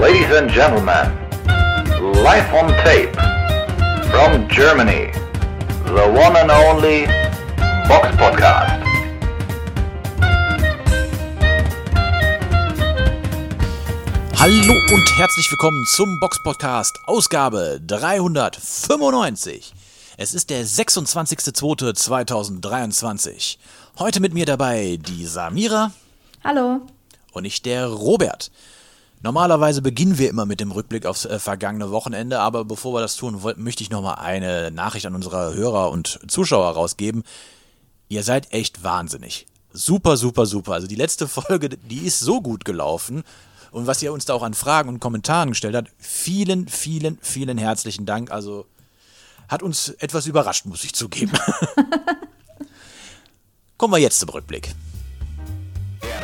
Ladies and gentlemen, live on tape from Germany, the one and only Box Podcast. Hallo und herzlich willkommen zum Box Podcast, Ausgabe 395. Es ist der 26.02.2023. Heute mit mir dabei die Samira. Hallo. Und ich der Robert. Normalerweise beginnen wir immer mit dem Rückblick aufs äh, vergangene Wochenende, aber bevor wir das tun, wollt, möchte ich nochmal eine Nachricht an unsere Hörer und Zuschauer rausgeben. Ihr seid echt wahnsinnig. Super, super, super. Also die letzte Folge, die ist so gut gelaufen. Und was ihr uns da auch an Fragen und Kommentaren gestellt habt, vielen, vielen, vielen herzlichen Dank. Also hat uns etwas überrascht, muss ich zugeben. Kommen wir jetzt zum Rückblick.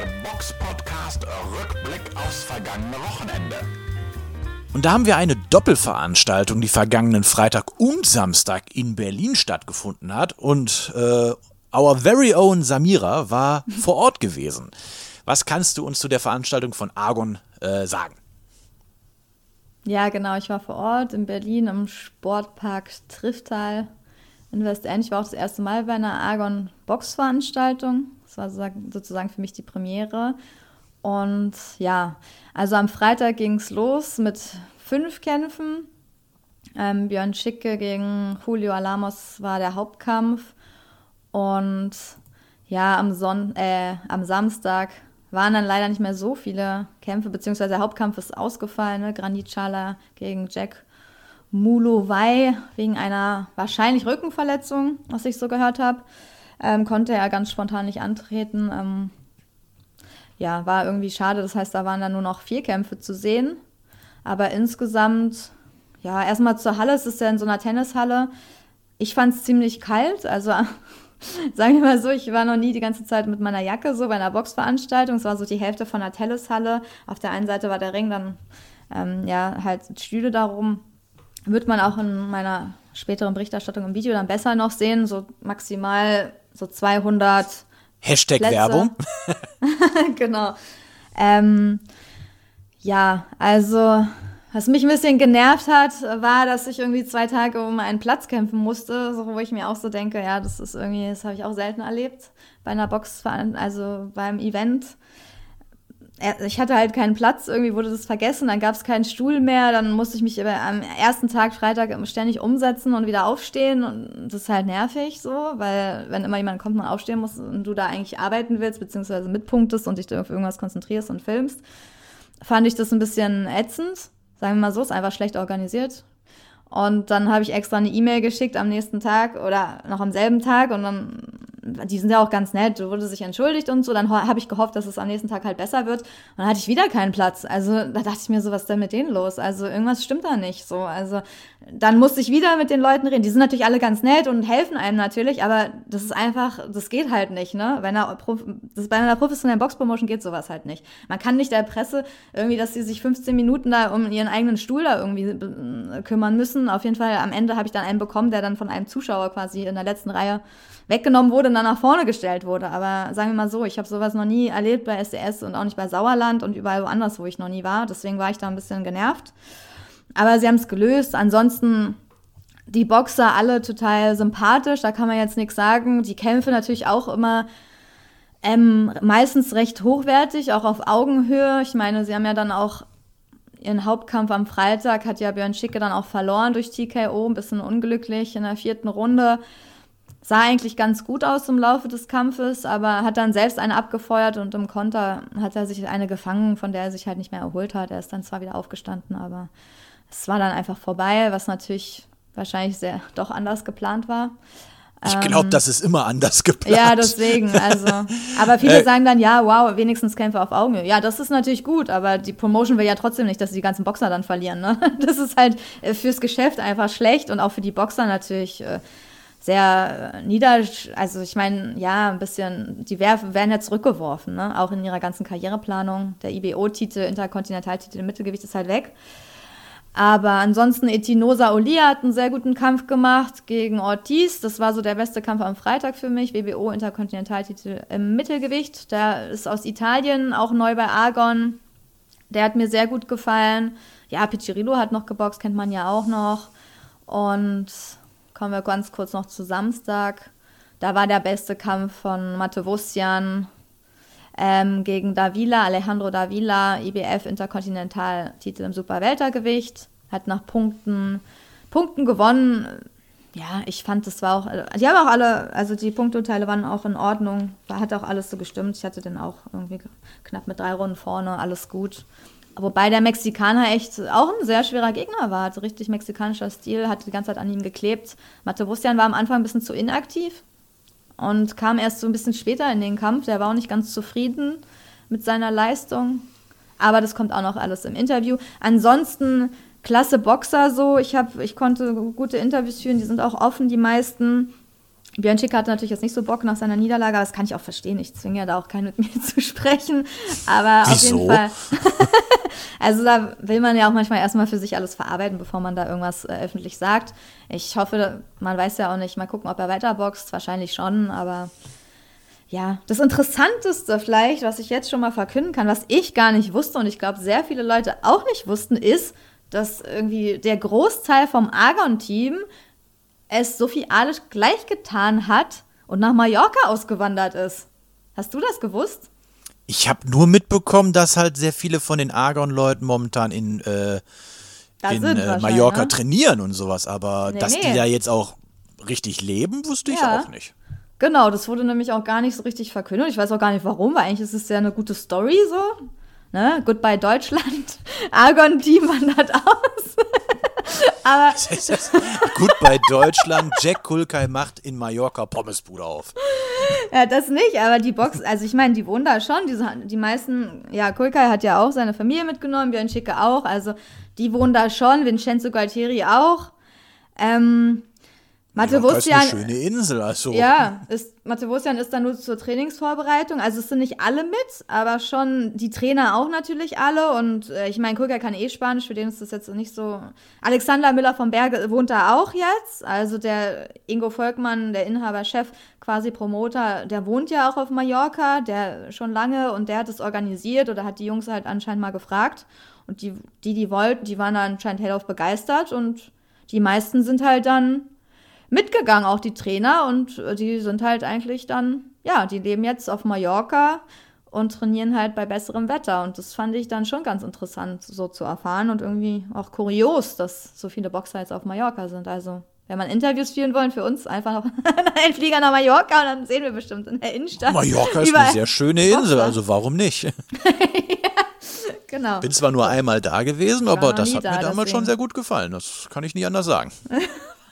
Der Box Podcast Rückblick aufs vergangene Wochenende. Und da haben wir eine Doppelveranstaltung, die vergangenen Freitag und Samstag in Berlin stattgefunden hat. Und äh, our very own Samira war vor Ort gewesen. Was kannst du uns zu der Veranstaltung von Argon äh, sagen? Ja, genau. Ich war vor Ort in Berlin im Sportpark Trifftal in Westend. Ich war auch das erste Mal bei einer Argon Box-Veranstaltung. Das war sozusagen für mich die Premiere. Und ja, also am Freitag ging es los mit fünf Kämpfen. Ähm, Björn Schicke gegen Julio Alamos war der Hauptkampf. Und ja, am, Son äh, am Samstag waren dann leider nicht mehr so viele Kämpfe, beziehungsweise der Hauptkampf ist ausgefallen. Ne? Granit Chala gegen Jack Mulowai wegen einer wahrscheinlich Rückenverletzung, was ich so gehört habe. Ähm, konnte er ganz spontan nicht antreten. Ähm, ja, war irgendwie schade. Das heißt, da waren dann nur noch vier Kämpfe zu sehen. Aber insgesamt, ja, erstmal zur Halle. Es ist ja in so einer Tennishalle. Ich fand es ziemlich kalt. Also sagen wir mal so, ich war noch nie die ganze Zeit mit meiner Jacke so bei einer Boxveranstaltung. Es war so die Hälfte von der Tennishalle. Auf der einen Seite war der Ring, dann ähm, ja halt Stühle darum. Wird man auch in meiner späteren Berichterstattung im Video dann besser noch sehen. So maximal so 200 Hashtag Plätze. Werbung. genau. Ähm, ja, also was mich ein bisschen genervt hat, war, dass ich irgendwie zwei Tage um einen Platz kämpfen musste, so, wo ich mir auch so denke, ja, das ist irgendwie, das habe ich auch selten erlebt bei einer Box, also beim Event. Ich hatte halt keinen Platz, irgendwie wurde das vergessen, dann gab es keinen Stuhl mehr, dann musste ich mich am ersten Tag, Freitag, ständig umsetzen und wieder aufstehen und das ist halt nervig so, weil wenn immer jemand kommt, man aufstehen muss und du da eigentlich arbeiten willst, beziehungsweise mitpunktest und dich auf irgendwas konzentrierst und filmst, fand ich das ein bisschen ätzend Sagen wir mal so, ist einfach schlecht organisiert. Und dann habe ich extra eine E-Mail geschickt am nächsten Tag oder noch am selben Tag und dann, die sind ja auch ganz nett, wurde sich entschuldigt und so. Dann habe ich gehofft, dass es am nächsten Tag halt besser wird. Und dann hatte ich wieder keinen Platz. Also da dachte ich mir so, was ist denn mit denen los? Also irgendwas stimmt da nicht so. Also dann musste ich wieder mit den Leuten reden. Die sind natürlich alle ganz nett und helfen einem natürlich, aber das ist einfach, das geht halt nicht, ne? Bei einer, das, bei einer professionellen Boxpromotion geht sowas halt nicht. Man kann nicht der Presse irgendwie, dass sie sich 15 Minuten da um ihren eigenen Stuhl da irgendwie äh, kümmern müssen. Auf jeden Fall am Ende habe ich dann einen bekommen, der dann von einem Zuschauer quasi in der letzten Reihe weggenommen wurde und dann nach vorne gestellt wurde. Aber sagen wir mal so, ich habe sowas noch nie erlebt bei SDS und auch nicht bei Sauerland und überall woanders, wo ich noch nie war. Deswegen war ich da ein bisschen genervt. Aber sie haben es gelöst. Ansonsten die Boxer alle total sympathisch, da kann man jetzt nichts sagen. Die Kämpfe natürlich auch immer ähm, meistens recht hochwertig, auch auf Augenhöhe. Ich meine, sie haben ja dann auch ihren Hauptkampf am Freitag, hat ja Björn Schicke dann auch verloren durch TKO, ein bisschen unglücklich in der vierten Runde. Sah eigentlich ganz gut aus im Laufe des Kampfes, aber hat dann selbst eine abgefeuert und im Konter hat er sich eine gefangen, von der er sich halt nicht mehr erholt hat. Er ist dann zwar wieder aufgestanden, aber es war dann einfach vorbei, was natürlich wahrscheinlich sehr doch anders geplant war. Ich glaube, ähm, das ist immer anders geplant. Ja, deswegen, also. Aber viele äh, sagen dann, ja, wow, wenigstens Kämpfe auf Augenhöhe. Ja, das ist natürlich gut, aber die Promotion will ja trotzdem nicht, dass die ganzen Boxer dann verlieren. Ne? Das ist halt äh, fürs Geschäft einfach schlecht und auch für die Boxer natürlich äh, sehr äh, nieder. Also, ich meine, ja, ein bisschen, die werden ja zurückgeworfen, ne? auch in ihrer ganzen Karriereplanung. Der IBO-Titel, Interkontinentaltitel im Mittelgewicht ist halt weg. Aber ansonsten Etinosa Olia hat einen sehr guten Kampf gemacht gegen Ortiz. Das war so der beste Kampf am Freitag für mich. WBO Interkontinentaltitel im Mittelgewicht. Der ist aus Italien, auch neu bei Argon. Der hat mir sehr gut gefallen. Ja, Piccirillo hat noch geboxt, kennt man ja auch noch. Und kommen wir ganz kurz noch zu Samstag. Da war der beste Kampf von Matevusian ähm, gegen Davila, Alejandro Davila, IBF Interkontinentaltitel im Superweltergewicht. Hat nach Punkten, Punkten gewonnen. Ja, ich fand, das war auch, die haben auch alle, also die Punkturteile waren auch in Ordnung. Hat auch alles so gestimmt. Ich hatte den auch irgendwie knapp mit drei Runden vorne, alles gut. Wobei der Mexikaner echt auch ein sehr schwerer Gegner war. Also richtig mexikanischer Stil, hat die ganze Zeit an ihm geklebt. Matevusian war am Anfang ein bisschen zu inaktiv und kam erst so ein bisschen später in den Kampf. Der war auch nicht ganz zufrieden mit seiner Leistung. Aber das kommt auch noch alles im Interview. Ansonsten klasse Boxer so. Ich, hab, ich konnte gute Interviews führen, die sind auch offen, die meisten. Björn Schick hatte natürlich jetzt nicht so Bock nach seiner Niederlage, aber das kann ich auch verstehen. Ich zwinge ja da auch keinen mit mir zu sprechen. Aber Wieso? auf jeden Fall. also da will man ja auch manchmal erstmal für sich alles verarbeiten, bevor man da irgendwas äh, öffentlich sagt. Ich hoffe, man weiß ja auch nicht, mal gucken, ob er weiterboxt. Wahrscheinlich schon, aber ja, das Interessanteste vielleicht, was ich jetzt schon mal verkünden kann, was ich gar nicht wusste und ich glaube, sehr viele Leute auch nicht wussten, ist, dass irgendwie der Großteil vom Argon-Team es Sophie Alisch gleich getan hat und nach Mallorca ausgewandert ist. Hast du das gewusst? Ich habe nur mitbekommen, dass halt sehr viele von den Argon-Leuten momentan in, äh, in äh, Mallorca ne? trainieren und sowas, aber nee, dass nee. die da jetzt auch richtig leben, wusste ich ja. auch nicht. Genau, das wurde nämlich auch gar nicht so richtig verkündet. Ich weiß auch gar nicht warum, weil eigentlich ist es ja eine gute Story so. Ne? Goodbye Deutschland. Argon-Team wandert aus. Aber Gut bei Deutschland, Jack Kulkai macht in Mallorca Pommesbude auf. Ja, das nicht, aber die Box, also ich meine, die wohnen da schon. Die, die meisten, ja, Kulkai hat ja auch seine Familie mitgenommen, Björn Schicke auch. Also die wohnen da schon, Vincenzo Galtieri auch. Ähm, Matewusian. ist eine schöne Insel, also. Ja, ist, Matewusian ist dann nur zur Trainingsvorbereitung. Also es sind nicht alle mit, aber schon die Trainer auch natürlich alle. Und äh, ich meine, Kulka kann eh Spanisch, für den ist das jetzt nicht so. Alexander Müller vom Berge wohnt da auch jetzt. Also der Ingo Volkmann, der Inhaber, Chef, quasi Promoter, der wohnt ja auch auf Mallorca, der schon lange und der hat es organisiert oder hat die Jungs halt anscheinend mal gefragt. Und die, die, die wollten, die waren da anscheinend hellauf begeistert und die meisten sind halt dann mitgegangen, auch die Trainer. Und äh, die sind halt eigentlich dann, ja, die leben jetzt auf Mallorca und trainieren halt bei besserem Wetter. Und das fand ich dann schon ganz interessant, so zu erfahren und irgendwie auch kurios, dass so viele Boxer jetzt auf Mallorca sind. Also, wenn man Interviews führen wollen für uns, einfach noch einen Flieger nach Mallorca und dann sehen wir bestimmt in der Innenstadt. Mallorca ist eine sehr schöne Insel, also warum nicht? ja, genau. Bin zwar nur einmal da gewesen, aber das hat da, mir damals deswegen. schon sehr gut gefallen. Das kann ich nicht anders sagen.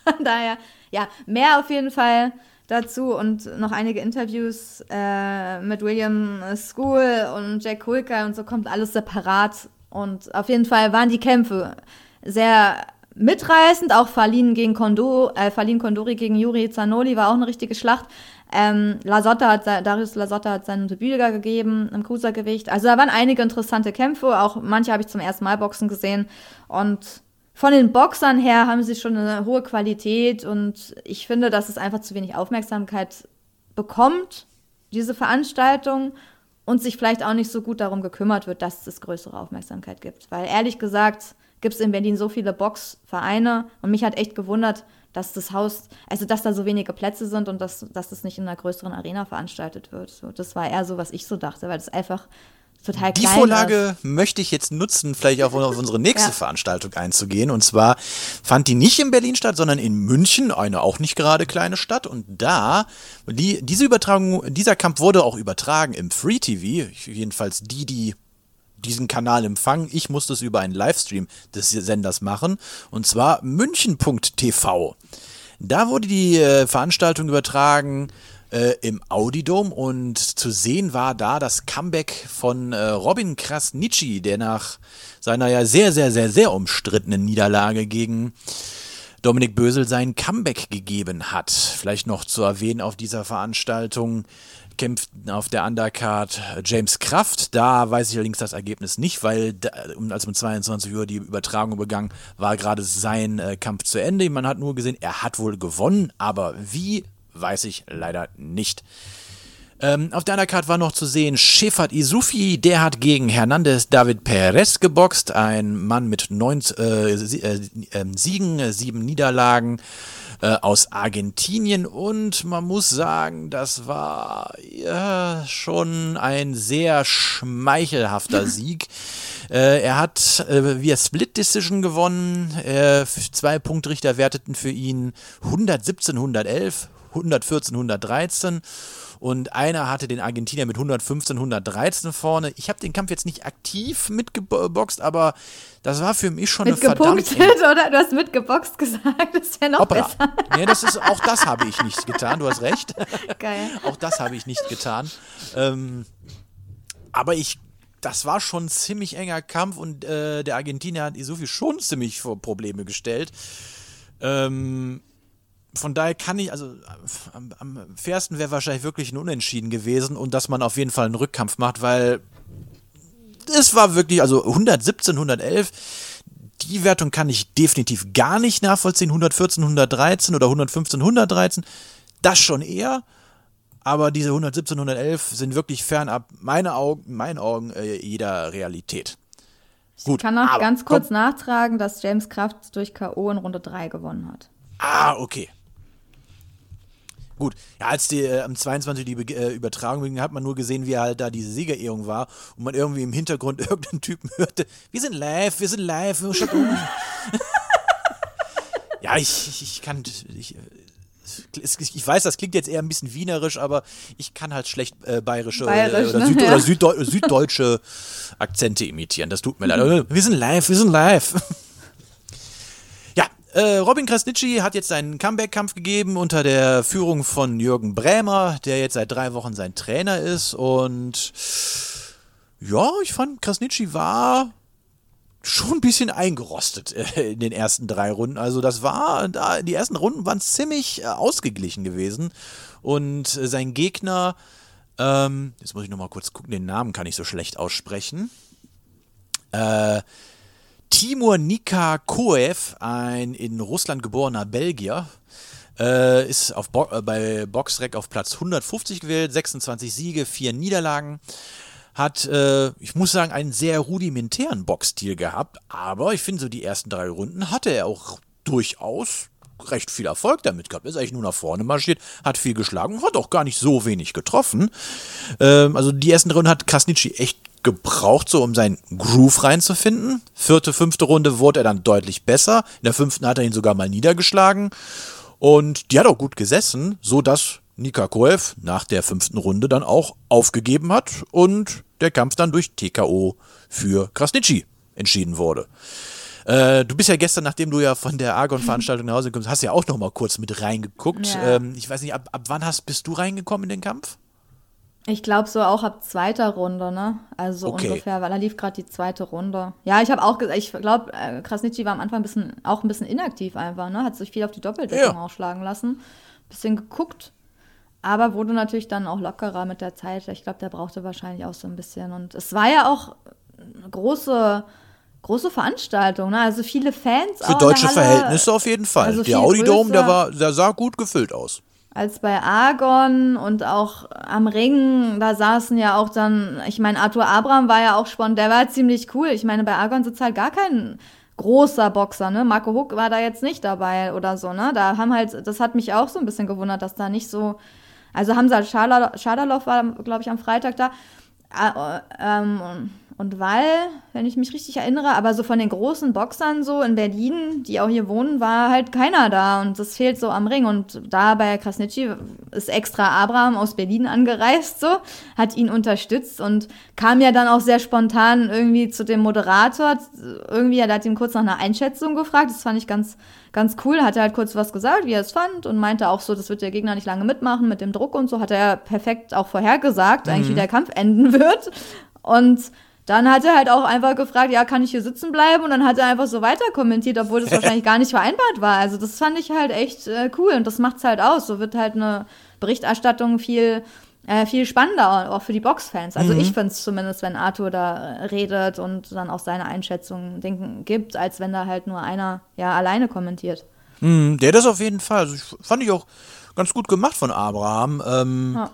Von daher ja, mehr auf jeden Fall dazu und noch einige Interviews äh, mit William School und Jack Hulker und so kommt alles separat. Und auf jeden Fall waren die Kämpfe sehr mitreißend. Auch Falin gegen Kondo, äh, Falin Kondori gegen Yuri Zanoli war auch eine richtige Schlacht. Ähm, Lasotta hat, Darius Lasotta hat seinen Debüt gegeben im Cruisergewicht. Also da waren einige interessante Kämpfe. Auch manche habe ich zum ersten Mal Boxen gesehen. Und von den Boxern her haben sie schon eine hohe Qualität und ich finde, dass es einfach zu wenig Aufmerksamkeit bekommt, diese Veranstaltung, und sich vielleicht auch nicht so gut darum gekümmert wird, dass es größere Aufmerksamkeit gibt. Weil ehrlich gesagt gibt es in Berlin so viele Boxvereine und mich hat echt gewundert, dass das Haus, also dass da so wenige Plätze sind und dass, dass das nicht in einer größeren Arena veranstaltet wird. So, das war eher so, was ich so dachte, weil das einfach total Die Vorlage ist. möchte ich jetzt nutzen, vielleicht auch auf unsere nächste ja. Veranstaltung einzugehen. Und zwar fand die nicht in Berlin statt, sondern in München, eine auch nicht gerade kleine Stadt. Und da, die, diese Übertragung, dieser Kampf wurde auch übertragen im Free TV, jedenfalls die, die diesen Kanal empfangen. Ich musste es über einen Livestream des Senders machen. Und zwar münchen.tv. Da wurde die äh, Veranstaltung übertragen äh, im Audidom und zu sehen war da das Comeback von äh, Robin Krasnitschi, der nach seiner ja sehr, sehr, sehr, sehr umstrittenen Niederlage gegen Dominik Bösel sein Comeback gegeben hat. Vielleicht noch zu erwähnen auf dieser Veranstaltung kämpft auf der Undercard James Kraft. Da weiß ich allerdings das Ergebnis nicht, weil als um 22 Uhr die Übertragung begann, war gerade sein äh, Kampf zu Ende. Man hat nur gesehen, er hat wohl gewonnen, aber wie weiß ich leider nicht. Ähm, auf der Undercard war noch zu sehen Shefat Isufi, der hat gegen Hernandez David Perez geboxt, ein Mann mit neun äh, äh, ähm, Siegen, äh, sieben Niederlagen äh, aus Argentinien und man muss sagen, das war ja, schon ein sehr schmeichelhafter Sieg. Äh, er hat via Split Decision gewonnen. Zwei Punktrichter werteten für ihn 117, 111, 114, 113 und einer hatte den Argentinier mit 115, 113 vorne. Ich habe den Kampf jetzt nicht aktiv mitgeboxt, aber das war für mich schon eine verdammt... oder? Du hast mitgeboxt gesagt, das wäre noch Hoppla. besser. Nee, das ist, auch das habe ich nicht getan, du hast recht. Geil. auch das habe ich nicht getan. Ähm, aber ich das war schon ein ziemlich enger Kampf und äh, der Argentinier hat Isufi schon ziemlich vor Probleme gestellt. Ähm, von daher kann ich, also am, am fairsten wäre wahrscheinlich wirklich ein Unentschieden gewesen und dass man auf jeden Fall einen Rückkampf macht, weil es war wirklich, also 117, 111, die Wertung kann ich definitiv gar nicht nachvollziehen. 114, 113 oder 115, 113, das schon eher. Aber diese 117, 111 sind wirklich fernab, meine Augen, meinen Augen, äh, jeder Realität. Gut, ich kann noch ganz kurz komm. nachtragen, dass James Kraft durch K.O. in Runde 3 gewonnen hat. Ah, okay. Gut, ja, als die äh, am 22 die äh, Übertragung ging, hat man nur gesehen, wie halt da diese Siegerehrung war und man irgendwie im Hintergrund irgendeinen Typen hörte, wir sind live, wir sind live, schaut um. ja, ich, ich, ich kann, ich, ich weiß, das klingt jetzt eher ein bisschen wienerisch, aber ich kann halt schlecht äh, bayerische Bayerisch, oder, ne? Süd ja. oder Süddeu süddeutsche Akzente imitieren. Das tut mir leid. Wir sind live, wir sind live. Äh, Robin Krasnitschi hat jetzt einen Comeback-Kampf gegeben unter der Führung von Jürgen Brämer, der jetzt seit drei Wochen sein Trainer ist. Und ja, ich fand, Krasnitschi war schon ein bisschen eingerostet äh, in den ersten drei Runden. Also das war, die ersten Runden waren ziemlich äh, ausgeglichen gewesen. Und äh, sein Gegner, ähm, jetzt muss ich nochmal kurz gucken, den Namen kann ich so schlecht aussprechen. Äh, Timur Nika Koev, ein in Russland geborener Belgier, äh, ist auf Bo äh, bei Boxrec auf Platz 150 gewählt, 26 Siege, 4 Niederlagen. Hat, äh, ich muss sagen, einen sehr rudimentären Boxstil gehabt, aber ich finde so die ersten drei Runden hatte er auch durchaus recht viel Erfolg damit gehabt. Ist eigentlich nur nach vorne marschiert, hat viel geschlagen, hat auch gar nicht so wenig getroffen. Ähm, also die ersten Runden hat Krasnitschi echt gebraucht, so um seinen Groove reinzufinden. Vierte, fünfte Runde wurde er dann deutlich besser. In der fünften hat er ihn sogar mal niedergeschlagen. Und die hat auch gut gesessen, so dass Nika Koev nach der fünften Runde dann auch aufgegeben hat und der Kampf dann durch TKO für Krasnitschi entschieden wurde. Äh, du bist ja gestern, nachdem du ja von der Argon-Veranstaltung nach Hause kommst, hast ja auch noch mal kurz mit reingeguckt. Ja. Ähm, ich weiß nicht, ab, ab wann hast, bist du reingekommen in den Kampf? Ich glaube so auch ab zweiter Runde, ne? Also okay. ungefähr, weil da lief gerade die zweite Runde. Ja, ich habe auch gesagt, ich glaube, äh, Krasnitschi war am Anfang ein bisschen, auch ein bisschen inaktiv einfach, ne? Hat sich viel auf die Doppeldeckung ja. ausschlagen lassen. Bisschen geguckt, aber wurde natürlich dann auch lockerer mit der Zeit. Ich glaube, der brauchte wahrscheinlich auch so ein bisschen. Und es war ja auch eine große, große Veranstaltung, ne? Also viele Fans. Für deutsche Verhältnisse auf jeden Fall. Also der Audi Dome, der war, der sah gut gefüllt aus als bei Argon und auch am Ring, da saßen ja auch dann, ich meine, Arthur Abraham war ja auch spannend, der war ziemlich cool. Ich meine, bei Argon sitzt halt gar kein großer Boxer, ne? Marco Huck war da jetzt nicht dabei oder so, ne? Da haben halt, das hat mich auch so ein bisschen gewundert, dass da nicht so, also Hamza Schadalow war, glaube ich, am Freitag da. Äh, ähm, und weil, wenn ich mich richtig erinnere, aber so von den großen Boxern so in Berlin, die auch hier wohnen, war halt keiner da und das fehlt so am Ring. Und da bei Krasnitschi ist extra Abraham aus Berlin angereist, so, hat ihn unterstützt und kam ja dann auch sehr spontan irgendwie zu dem Moderator. Irgendwie, er hat ihn kurz nach einer Einschätzung gefragt. Das fand ich ganz, ganz cool. Hat er halt kurz was gesagt, wie er es fand und meinte auch so, das wird der Gegner nicht lange mitmachen mit dem Druck und so. Hat er perfekt auch vorhergesagt, mhm. eigentlich wie der Kampf enden wird. Und dann hat er halt auch einfach gefragt, ja, kann ich hier sitzen bleiben? Und dann hat er einfach so weiter kommentiert, obwohl das wahrscheinlich gar nicht vereinbart war. Also das fand ich halt echt äh, cool und das macht's halt aus. So wird halt eine Berichterstattung viel äh, viel spannender auch für die Boxfans. Also mhm. ich finde es zumindest, wenn Arthur da redet und dann auch seine Einschätzungen denken gibt, als wenn da halt nur einer ja alleine kommentiert. Mhm, der das auf jeden Fall. Also ich, fand ich auch ganz gut gemacht von Abraham. Ähm, ja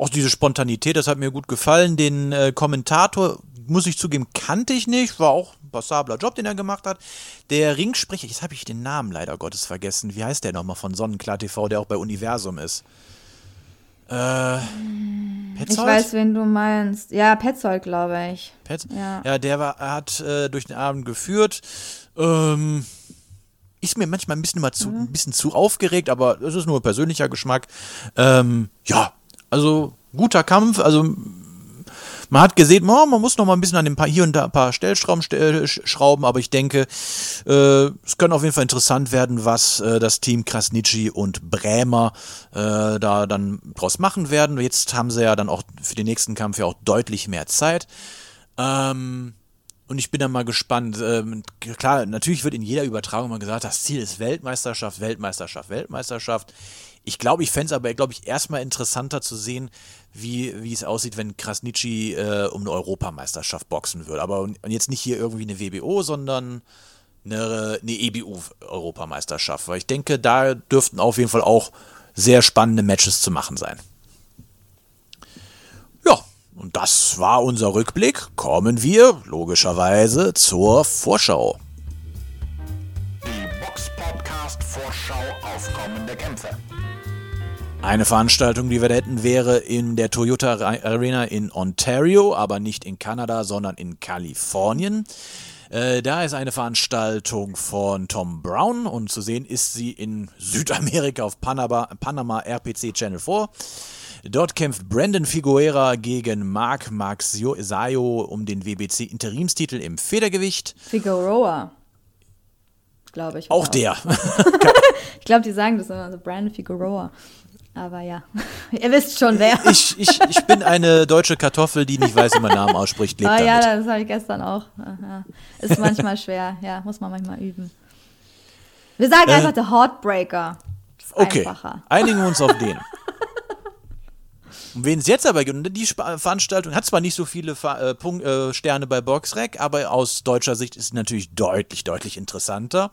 auch diese Spontanität, das hat mir gut gefallen. Den äh, Kommentator, muss ich zugeben, kannte ich nicht, war auch ein passabler Job, den er gemacht hat. Der Ringsprecher, jetzt habe ich den Namen leider Gottes vergessen. Wie heißt der nochmal von Sonnenklar TV, der auch bei Universum ist? Äh, Petzold? Ich weiß, wen du meinst. Ja, Petzold, glaube ich. Petzold? Ja. ja, der war, hat äh, durch den Abend geführt. Ähm, ist mir manchmal ein bisschen, mal zu, mhm. ein bisschen zu aufgeregt, aber das ist nur persönlicher Geschmack. Ähm, ja, also guter Kampf. Also man hat gesehen, oh, man muss noch mal ein bisschen an den paar, hier und da ein paar Stellschrauben schrauben, aber ich denke, äh, es kann auf jeden Fall interessant werden, was äh, das Team Krasnitschi und Brämer äh, da dann draus machen werden. Jetzt haben sie ja dann auch für den nächsten Kampf ja auch deutlich mehr Zeit. Ähm, und ich bin dann mal gespannt. Ähm, klar, natürlich wird in jeder Übertragung mal gesagt, das Ziel ist Weltmeisterschaft, Weltmeisterschaft, Weltmeisterschaft. Ich glaube, ich fände es aber, glaube ich, erstmal interessanter zu sehen, wie, wie es aussieht, wenn Krasnitschi äh, um eine Europameisterschaft boxen würde. Aber und jetzt nicht hier irgendwie eine WBO, sondern eine, eine EBU-Europameisterschaft. Weil ich denke, da dürften auf jeden Fall auch sehr spannende Matches zu machen sein. Ja, und das war unser Rückblick. Kommen wir logischerweise zur Vorschau. Die Box Podcast Vorschau auf kommende Kämpfe. Eine Veranstaltung, die wir da hätten, wäre in der Toyota Arena in Ontario, aber nicht in Kanada, sondern in Kalifornien. Äh, da ist eine Veranstaltung von Tom Brown und zu sehen ist sie in Südamerika auf Panama, Panama RPC Channel 4. Dort kämpft Brandon Figuera gegen Mark Sayo um den WBC Interimstitel im Federgewicht. Figueroa, glaube ich. Auch der. ich glaube, die sagen das immer, also Brandon Figueroa. Aber ja, ihr wisst schon wer. Ich, ich, ich bin eine deutsche Kartoffel, die nicht weiß, wie man Namen ausspricht. Lebt ah, damit. ja, das habe ich gestern auch. Aha. Ist manchmal schwer, ja, muss man manchmal üben. Wir sagen äh, einfach der Heartbreaker. okay, einfacher. einigen wir uns auf den. Um wen es jetzt aber geht, die Veranstaltung hat zwar nicht so viele äh, Punkt, äh, Sterne bei Boxrec, aber aus deutscher Sicht ist sie natürlich deutlich, deutlich interessanter.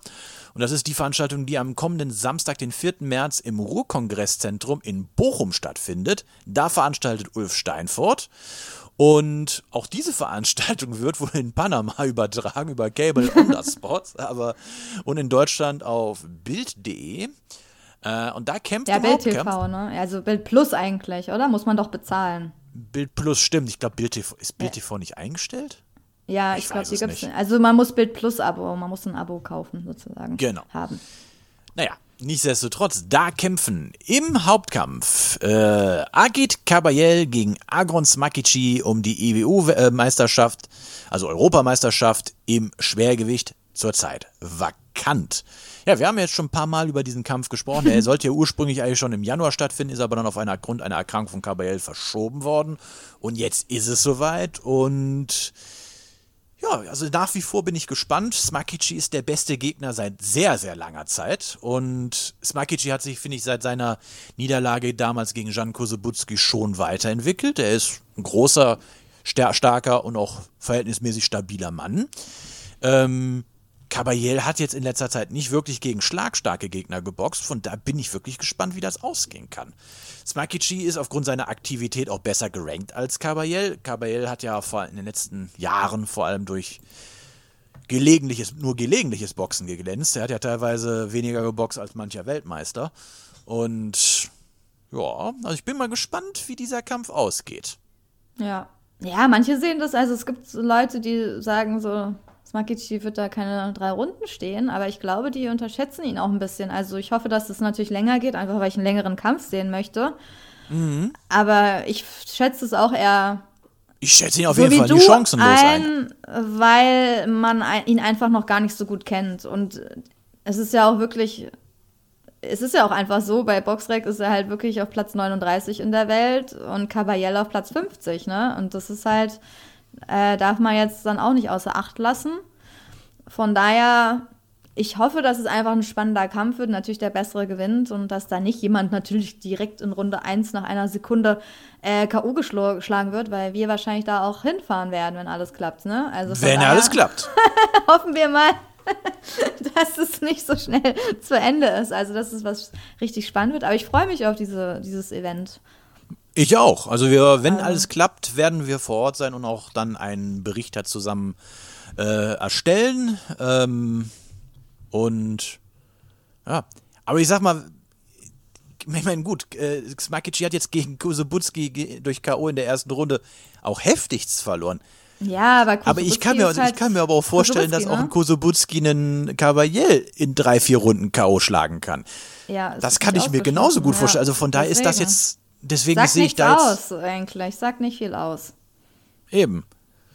Und das ist die Veranstaltung, die am kommenden Samstag, den 4. März, im Ruhrkongresszentrum in Bochum stattfindet. Da veranstaltet Ulf Steinfort. Und auch diese Veranstaltung wird wohl in Panama übertragen über Cable Undersports, aber und in Deutschland auf Bild.de. Äh, und da kämpft Ja, Bild TV, ne? Also Bild Plus eigentlich, oder? Muss man doch bezahlen. Bild Plus stimmt. Ich glaube, Bild TV ist Bild TV nicht eingestellt? Ja, ich, ich glaube, die gibt es nicht. Also man muss Bild Plus Abo, man muss ein Abo kaufen sozusagen. Genau. Haben. Naja, nichtsdestotrotz, da kämpfen im Hauptkampf äh, Agit Kabayel gegen Agron Smakici um die EWU-Meisterschaft, also Europameisterschaft im Schwergewicht zurzeit vakant. Ja, wir haben jetzt schon ein paar Mal über diesen Kampf gesprochen. Er sollte ja ursprünglich eigentlich schon im Januar stattfinden, ist aber dann auf einer Erkrankung von Kabayel verschoben worden. Und jetzt ist es soweit und ja, also nach wie vor bin ich gespannt. Smakichi ist der beste Gegner seit sehr, sehr langer Zeit. Und Smakichi hat sich, finde ich, seit seiner Niederlage damals gegen Jan Kosebutski schon weiterentwickelt. Er ist ein großer, starker und auch verhältnismäßig stabiler Mann. Ähm, Caballel hat jetzt in letzter Zeit nicht wirklich gegen schlagstarke Gegner geboxt. Von da bin ich wirklich gespannt, wie das ausgehen kann. Smakichi ist aufgrund seiner Aktivität auch besser gerankt als Caballel. Caballel hat ja vor, in den letzten Jahren vor allem durch gelegentliches, nur gelegentliches Boxen geglänzt. Er hat ja teilweise weniger geboxt als mancher Weltmeister. Und ja, also ich bin mal gespannt, wie dieser Kampf ausgeht. Ja. Ja, manche sehen das, also es gibt Leute, die sagen so, Smakic wird da keine drei Runden stehen, aber ich glaube, die unterschätzen ihn auch ein bisschen. Also ich hoffe, dass es natürlich länger geht, einfach weil ich einen längeren Kampf sehen möchte. Mhm. Aber ich schätze es auch eher. Ich schätze ihn auf so jeden Fall die chancenlos ein, ein, weil man ihn einfach noch gar nicht so gut kennt. Und es ist ja auch wirklich, es ist ja auch einfach so, bei Boxrec ist er halt wirklich auf Platz 39 in der Welt und Caballel auf Platz 50, ne? Und das ist halt, äh, darf man jetzt dann auch nicht außer Acht lassen. Von daher, ich hoffe, dass es einfach ein spannender Kampf wird, natürlich der Bessere gewinnt und dass da nicht jemand natürlich direkt in Runde 1 nach einer Sekunde äh, K.O. geschlagen wird, weil wir wahrscheinlich da auch hinfahren werden, wenn alles klappt. Ne? Also wenn alles klappt. hoffen wir mal, dass es nicht so schnell zu Ende ist. Also, dass es was richtig spannend wird. Aber ich freue mich auf diese, dieses Event. Ich auch. Also wir, wenn alles klappt, werden wir vor Ort sein und auch dann einen Bericht da zusammen äh, erstellen. Ähm, und ja, aber ich sag mal, ich meine, gut, äh, Smakici hat jetzt gegen Kusubutski durch K.O. in der ersten Runde auch heftigst verloren. Ja, aber Aber ich kann, mir, halt ich kann mir aber auch vorstellen, dass Kosubutski, auch ein Kosubutski einen Cavalier in drei, vier Runden K.O. schlagen kann. ne? Ja, Das kann ich mir genauso gut vorstellen. Also von daher ist das jetzt, deswegen Sagt sehe ich da jetzt aus, eigentlich. Sagt nicht viel aus. eben.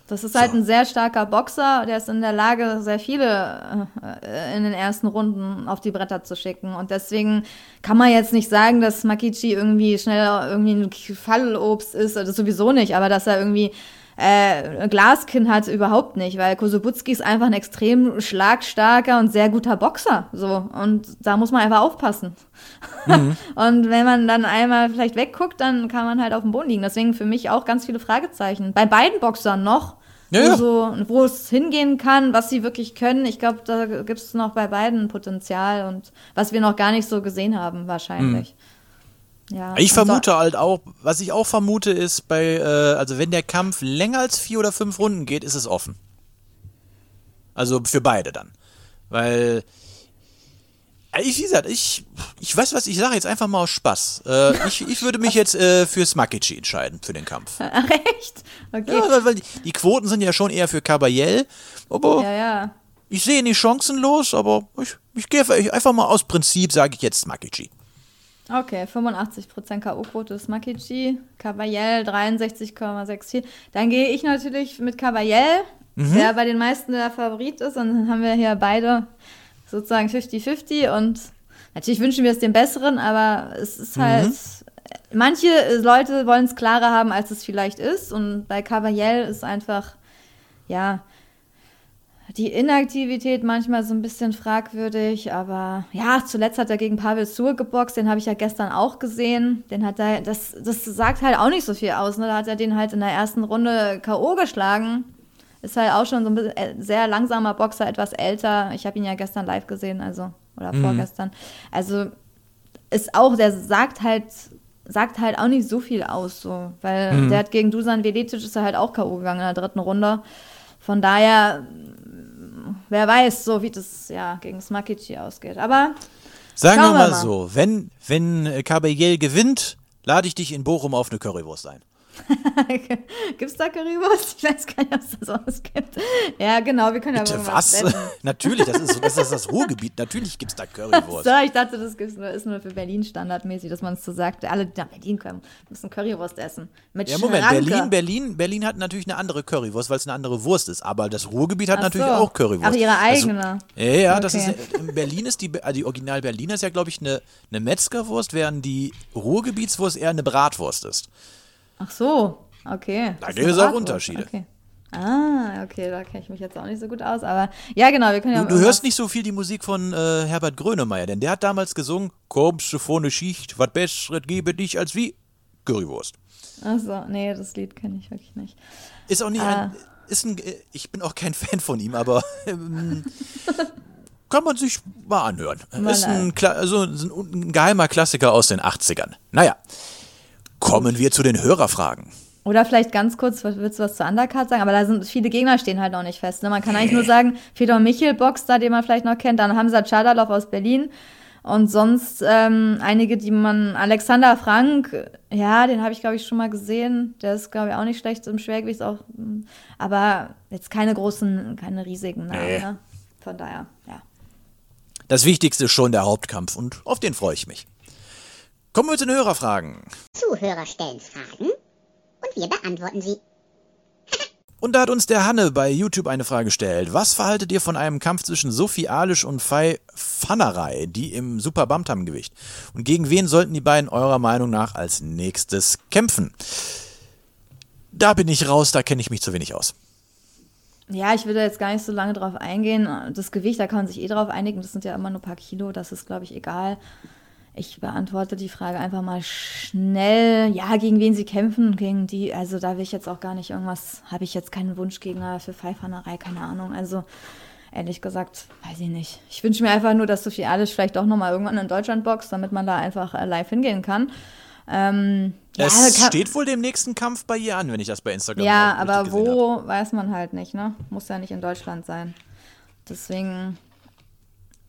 Das ist halt So. ein sehr starker Boxer, der ist in der Lage, sehr viele äh, in den ersten Runden auf die Bretter zu schicken. Und deswegen kann man jetzt nicht sagen, dass Makichi irgendwie schnell irgendwie ein Fallobst ist, das sowieso nicht, aber dass er irgendwie äh, ein Glaskinn hat, überhaupt nicht, weil Kosubutski ist einfach ein extrem schlagstarker und sehr guter Boxer. So. Und da muss man einfach aufpassen. Mhm. und wenn man dann einmal vielleicht wegguckt, dann kann man halt auf dem Boden liegen. Deswegen für mich auch ganz viele Fragezeichen. Bei beiden Boxern noch. Ja, ja. so, wo es hingehen kann, was sie wirklich können. Ich glaube, da gibt es noch bei beiden Potenzial und was wir noch gar nicht so gesehen haben, wahrscheinlich. Ja. Ich vermute halt auch, was ich auch vermute, ist bei, äh, also wenn der Kampf länger als vier oder fünf Runden geht, ist es offen. Also für beide dann. Weil, äh, ich, wie gesagt, ich, ich weiß was, ich sage jetzt einfach mal aus Spaß. Äh, ich, ich würde mich jetzt äh, für Smakici entscheiden, für den Kampf. Ach, echt? Okay. Ja, weil, weil die, die Quoten sind ja schon eher für Caballel, aber Ja, ja. ich sehe nicht chancenlos, aber ich, ich gehe einfach- mal aus Prinzip, sage ich jetzt Smakici. Okay, 85% K.O.-Quote ist Makichi, Cavaliel 63,64. Dann gehe ich natürlich mit Cavaliel, Mhm. der bei den meisten der Favorit ist. Und dann haben wir hier beide sozusagen 50-50. Und natürlich wünschen wir es dem Besseren, aber es ist Mhm. halt. Manche Leute wollen es klarer haben, als es vielleicht ist. Und bei Cavaliel ist einfach, ja, die Inaktivität manchmal so ein bisschen fragwürdig, aber ja, zuletzt hat er gegen Pavel Sur geboxt, den habe ich ja gestern auch gesehen. Den hat er, das, das sagt halt auch nicht so viel aus, ne? Da hat er den halt in der ersten Runde K.O. geschlagen. Ist halt auch schon so ein bisschen, äh, sehr langsamer Boxer, etwas älter. Ich habe ihn ja gestern live gesehen, also, oder vorgestern. Also, ist auch, der sagt halt, sagt halt auch nicht so viel aus, so, weil der hat gegen Dusan Veletic ist er halt auch K.O. gegangen in der dritten Runde. Von daher, wer weiß, so wie das ja gegen Smakici ausgeht. Aber Sagen wir mal mal. so, wenn, wenn äh, Caballel gewinnt, lade ich dich in Bochum auf eine Currywurst ein. gibt's da Currywurst? Ich weiß gar nicht, ob es da sowas gibt. Ja, genau, wir können ja Bitte was? wetten. Natürlich, das ist, das ist das Ruhrgebiet. Natürlich gibt es da Currywurst. So, ich dachte, das gibt's nur, ist nur für Berlin standardmäßig, dass man es so sagt. Alle, die nach Berlin kommen, müssen Currywurst essen. Mit Ja, Moment, Schranke. Berlin, Berlin, Berlin hat natürlich eine andere Currywurst, weil es eine andere Wurst ist. Aber das Ruhrgebiet hat Ach natürlich so. auch Currywurst. Ach, ihre Also, eigene. ja, ja, das Okay. ist, in Berlin ist die, also die Original Berliner ist ja, glaube ich, eine, eine Metzgerwurst, während die Ruhrgebietswurst eher eine Bratwurst ist. Ach so, okay. Da gibt es auch Unterschiede. Okay. Ah, okay, da kenne ich mich jetzt auch nicht so gut aus, aber ja, genau, wir können ja Du, du hörst nicht so viel die Musik von äh, Herbert Grönemeyer, denn der hat damals gesungen, kommst du vor eine Schicht, was Besseres gebe dich als wie Currywurst. Ach so, nee, das Lied kenne ich wirklich nicht. Ist auch nicht Ah. ein, ist ein, äh, ich bin auch kein Fan von ihm, aber ähm, kann man sich mal anhören. Mal ist ein, also ein, ein geheimer Klassiker aus den 80ern. Naja, kommen wir zu den Hörerfragen. Oder vielleicht ganz kurz, willst du was zu Undercard sagen? Aber da sind viele Gegner stehen halt noch nicht fest. Ne? Man kann eigentlich nur sagen, Fedor Michel boxt da, den man vielleicht noch kennt, dann Hamza Chadalov aus Berlin und sonst ähm, einige, die man, Alexander Frank, ja, den habe ich glaube ich schon mal gesehen. Der ist glaube ich auch nicht schlecht im Schwergewicht, auch, mm, aber jetzt keine großen, keine riesigen Namen. Nee. Ne? Von daher, ja. Das Wichtigste ist schon der Hauptkampf und auf den freue ich mich. Kommen wir zu den Hörerfragen. Zuhörer stellen Fragen und wir beantworten sie. Und da hat uns der Hanne bei YouTube eine Frage gestellt. Was verhaltet ihr von einem Kampf zwischen Sophie Alisch und Fei Pfannerei, die im Super Bantam-Gewicht? Und gegen wen sollten die beiden eurer Meinung nach als nächstes kämpfen? Da bin ich raus, da kenne ich mich zu wenig aus. Ja, ich würde jetzt gar nicht so lange drauf eingehen. Das Gewicht, da kann man sich eh drauf einigen. Das sind ja immer nur ein paar Kilo. Das ist, glaube ich, egal. Ich beantworte die Frage einfach mal schnell. Ja, gegen wen sie kämpfen, gegen die. Also da will ich jetzt auch gar nicht irgendwas. Habe ich jetzt keinen Wunschgegner für Pfeifernerei, keine Ahnung. Also ehrlich gesagt, weiß ich nicht. Ich wünsche mir einfach nur, dass Sophie Alisch vielleicht auch nochmal irgendwann in Deutschland boxt, damit man da einfach äh, live hingehen kann. Ähm, Es ja, steht wohl dem nächsten Kampf bei ihr an, wenn ich das bei Instagram Ja, richtig aber gesehen hab. wo, weiß man halt nicht, ne? Muss ja nicht in Deutschland sein. Deswegen,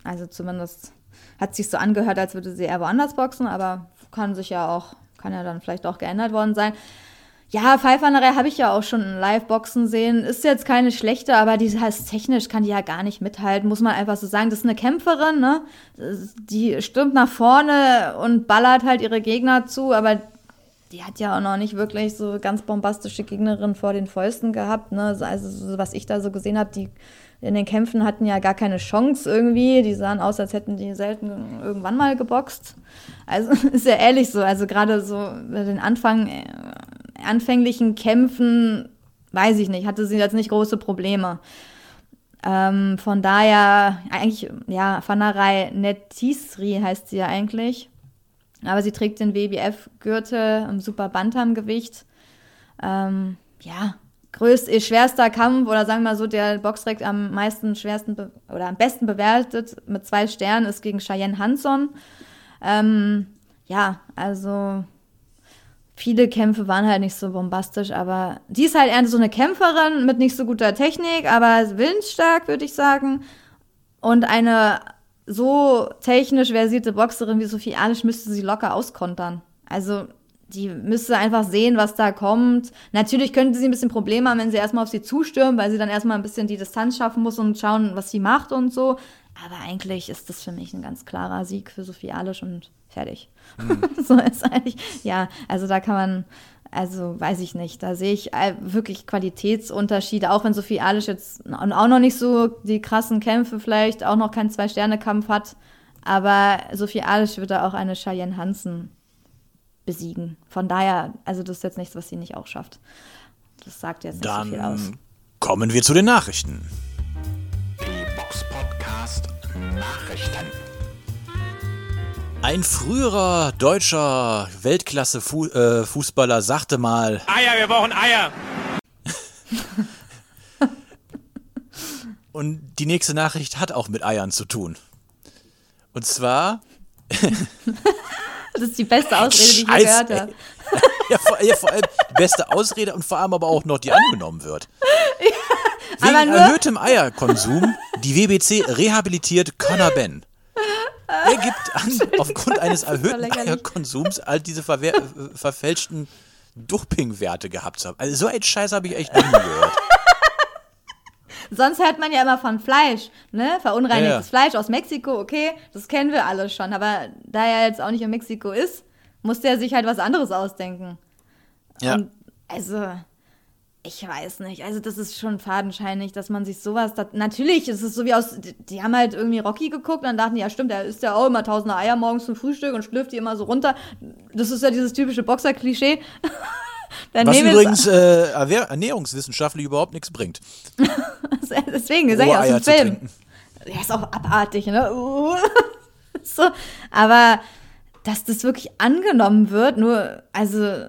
also zumindest hat sich so angehört, als würde sie eher woanders boxen, aber kann sich ja auch, kann ja dann vielleicht auch geändert worden sein. Ja, Pfeifernerei habe ich ja auch schon Live-Boxen sehen. Ist jetzt keine schlechte, aber die heißt technisch kann die ja gar nicht mithalten, muss man einfach so sagen. Das ist eine Kämpferin, ne? Die stürmt nach vorne und ballert halt ihre Gegner zu, aber die hat ja auch noch nicht wirklich so ganz bombastische Gegnerin vor den Fäusten gehabt. Ne? Also, so, was ich da so gesehen habe, die in den Kämpfen hatten ja gar keine Chance irgendwie. Die sahen aus, als hätten die selten irgendwann mal geboxt. Also ist ja ehrlich so. Also gerade so bei den Anfang, äh, anfänglichen Kämpfen, weiß ich nicht, hatte sie jetzt nicht große Probleme. Ähm, von daher, eigentlich, ja, Fanerei Netisri heißt sie ja eigentlich. Aber sie trägt den WBF-Gürtel im Super Bantam-Gewicht. Ähm, ja, größt, ihr schwerster Kampf oder sagen wir mal so, der Boxrec am meisten schwersten oder am besten bewertet mit zwei Sternen ist gegen Cheyenne Hanson. Ähm, ja, also viele Kämpfe waren halt nicht so bombastisch, aber die ist halt eher so eine Kämpferin mit nicht so guter Technik, aber willensstark, würde ich sagen. Und eine so technisch versierte Boxerin wie Sophie Alisch müsste sie locker auskontern. Also die müsste einfach sehen, was da kommt. Natürlich könnte sie ein bisschen Probleme haben, wenn sie erstmal auf sie zustürmt, weil sie dann erstmal ein bisschen die Distanz schaffen muss und schauen, was sie macht und so. Aber eigentlich ist das für mich ein ganz klarer Sieg für Sophie Alisch und fertig. so ist eigentlich, ja, also da kann man, also weiß ich nicht, da sehe ich äh, wirklich Qualitätsunterschiede, auch wenn Sophie Alisch jetzt auch noch nicht so die krassen Kämpfe vielleicht, auch noch keinen Zwei-Sterne-Kampf hat, aber Sophie Alisch wird da auch eine Cheyenne Hansen besiegen. Von daher, also das ist jetzt nichts, was sie nicht auch schafft. Das sagt jetzt nicht so viel aus. Dann kommen wir zu den Nachrichten. Die Box Podcast Nachrichten. Ein früherer deutscher Weltklasse-Fußballer sagte mal, Eier, wir brauchen Eier. und die nächste Nachricht hat auch mit Eiern zu tun. Und zwar, Das ist die beste Ausrede, die ich je gehört habe. ja, vor, ja, vor allem die beste Ausrede und vor allem aber auch noch die angenommen wird. Wegen aber nur- erhöhtem Eierkonsum, die WBC rehabilitiert Conor Ben. Er gibt an, aufgrund eines erhöhten. Eierkonsums all diese äh, verfälschten Dopingwerte gehabt zu haben. Also so ein Scheiß habe ich echt noch nie gehört. Sonst hört man ja immer von Fleisch, ne? Verunreinigtes Ja, ja. Fleisch aus Mexiko, okay, das kennen wir alle schon. Aber da er jetzt auch nicht in Mexiko ist, musste er sich halt was anderes ausdenken. Ja. Und also, ich weiß nicht. Also, das ist schon fadenscheinig, dass man sich sowas. Da, natürlich, es ist so wie aus. Die, die haben halt irgendwie Rocky geguckt und dann dachten die, ja, stimmt, der isst ja auch immer tausende Eier morgens zum Frühstück und schlürft die immer so runter. Das ist ja dieses typische Boxer-Klischee. Dann Was übrigens äh, ernährungswissenschaftlich überhaupt nichts bringt. es- Deswegen, sag ich aus dem Film. Der ist auch abartig, ne? So, aber dass das wirklich angenommen wird, nur, also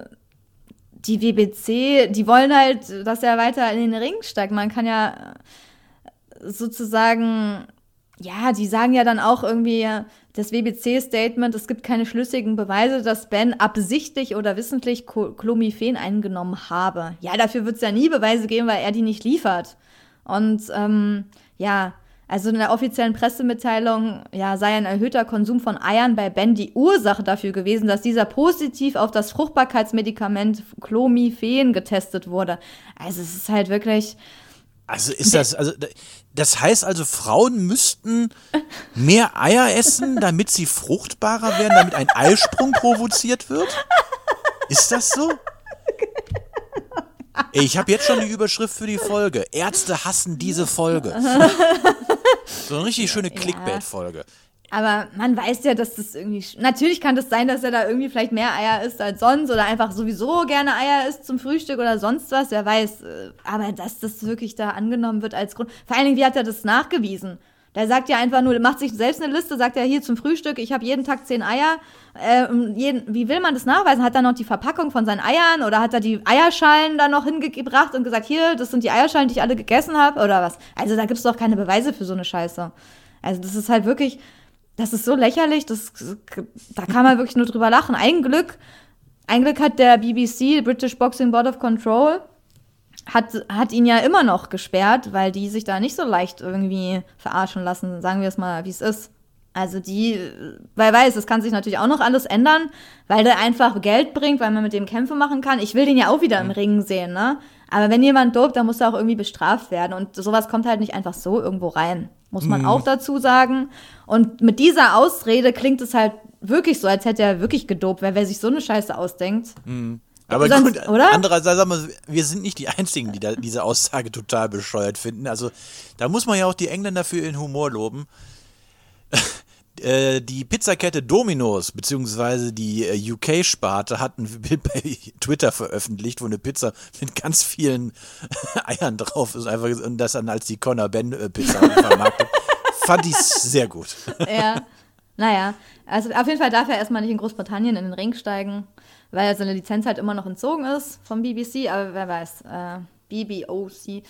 die WBC, die wollen halt, dass er weiter in den Ring steigt. Man kann ja sozusagen, ja, die sagen ja dann auch irgendwie, das WBC-Statement, es gibt keine schlüssigen Beweise, dass Ben absichtlich oder wissentlich Clomiphen eingenommen habe. Ja, dafür wird es ja nie Beweise geben, weil er die nicht liefert. Und ähm, ja, also in der offiziellen Pressemitteilung ja, sei ein erhöhter Konsum von Eiern bei Ben die Ursache dafür gewesen, dass dieser positiv auf das Fruchtbarkeitsmedikament Clomiphen getestet wurde. Also es ist halt wirklich, Also ist das, also das heißt also, Frauen müssten mehr Eier essen, damit sie fruchtbarer werden, damit ein Eisprung provoziert wird? Ist das so? Ich habe jetzt schon die Überschrift für die Folge. Ärzte hassen diese Folge. So eine richtig schöne Clickbait-Folge. Aber man weiß ja, dass das irgendwie. Natürlich kann das sein, dass er da irgendwie vielleicht mehr Eier isst als sonst oder einfach sowieso gerne Eier isst zum Frühstück oder sonst was, wer weiß. Äh, Aber dass das wirklich da angenommen wird als Grund. Vor allen Dingen, wie hat er das nachgewiesen? Der sagt ja einfach nur, macht sich selbst eine Liste, sagt er hier zum Frühstück, ich habe jeden Tag zehn Eier. Äh, jeden, wie will man das nachweisen? Hat er noch die Verpackung von seinen Eiern oder hat er die Eierschalen da noch hingebracht und gesagt, hier, das sind die Eierschalen, die ich alle gegessen habe oder was? Also da gibt's doch keine Beweise für so eine Scheiße. Also das ist halt wirklich, das ist so lächerlich, das, da kann man wirklich nur drüber lachen. Ein Glück ein Glück hat der BBC, British Boxing Board of Control, hat, hat ihn ja immer noch gesperrt, weil die sich da nicht so leicht irgendwie verarschen lassen, sagen wir es mal, wie es ist. Also die, wer weiß, es kann sich natürlich auch noch alles ändern, weil der einfach Geld bringt, weil man mit dem Kämpfe machen kann. Ich will den ja auch wieder im Ring sehen, ne? Aber wenn jemand dopt, dann muss er auch irgendwie bestraft werden. Und sowas kommt halt nicht einfach so irgendwo rein. Muss man auch dazu sagen. Und mit dieser Ausrede klingt es halt wirklich so, als hätte er wirklich gedopt, weil wer sich so eine Scheiße ausdenkt. Aber Sonst- gut, oder? andererseits, sag mal, wir sind nicht die Einzigen, die da diese Aussage total bescheuert finden. Also da muss man ja auch die Engländer für ihren Humor loben. Äh, Die Pizzakette Domino's, beziehungsweise die äh, UK-Sparte, hat ein Bild bei Twitter veröffentlicht, wo eine Pizza mit ganz vielen Eiern drauf ist. Einfach, und das dann als die Conor Ben-Pizza vermarktet. Fand ich sehr gut. Ja. Naja, also auf jeden Fall darf er erstmal nicht in Großbritannien in den Ring steigen, weil seine Lizenz halt immer noch entzogen ist vom BBC, aber wer weiß, äh, BBOC,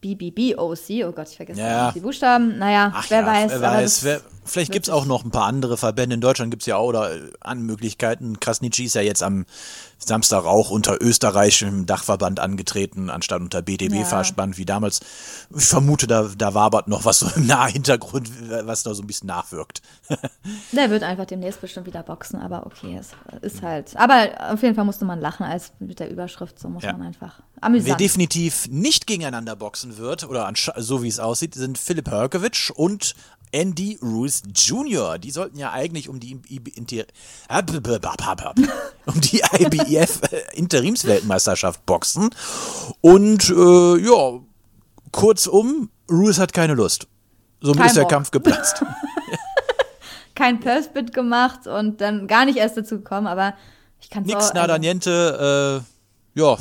BBBOC, oh Gott, ich vergesse Ja. die Buchstaben, naja, Ach wer ja, weiß. wer weiß. Wer, vielleicht gibt es auch noch ein paar andere Verbände. In Deutschland gibt es ja auch oder äh, an Möglichkeiten. Krasnitschi ist ja jetzt am Samstag auch unter österreichischem Dachverband angetreten, anstatt unter BDB-Verspannt wie damals. Ich vermute, da, da wabert noch was so im Nahhintergrund, was noch so ein bisschen nachwirkt. Der wird einfach demnächst bestimmt wieder boxen, aber okay, es ist halt. Aber auf jeden Fall musste man lachen als mit der Überschrift, so muss Ja. man einfach. Wer Amüsant. definitiv nicht gegeneinander boxen wird, oder so wie es aussieht, sind Philipp Herkovic und Andy Ruiz Jr. Die sollten ja eigentlich um die, äh, b- um die IBF äh, Interimsweltmeisterschaft boxen. Und äh, ja, kurzum, Ruiz hat keine Lust. Somit Kein ist der Bock. Kampf geplatzt. Kein Purse-Bit gemacht und dann gar nicht erst dazu gekommen, aber ich kann es Nix, auch. nada, also- niente. Äh, ja,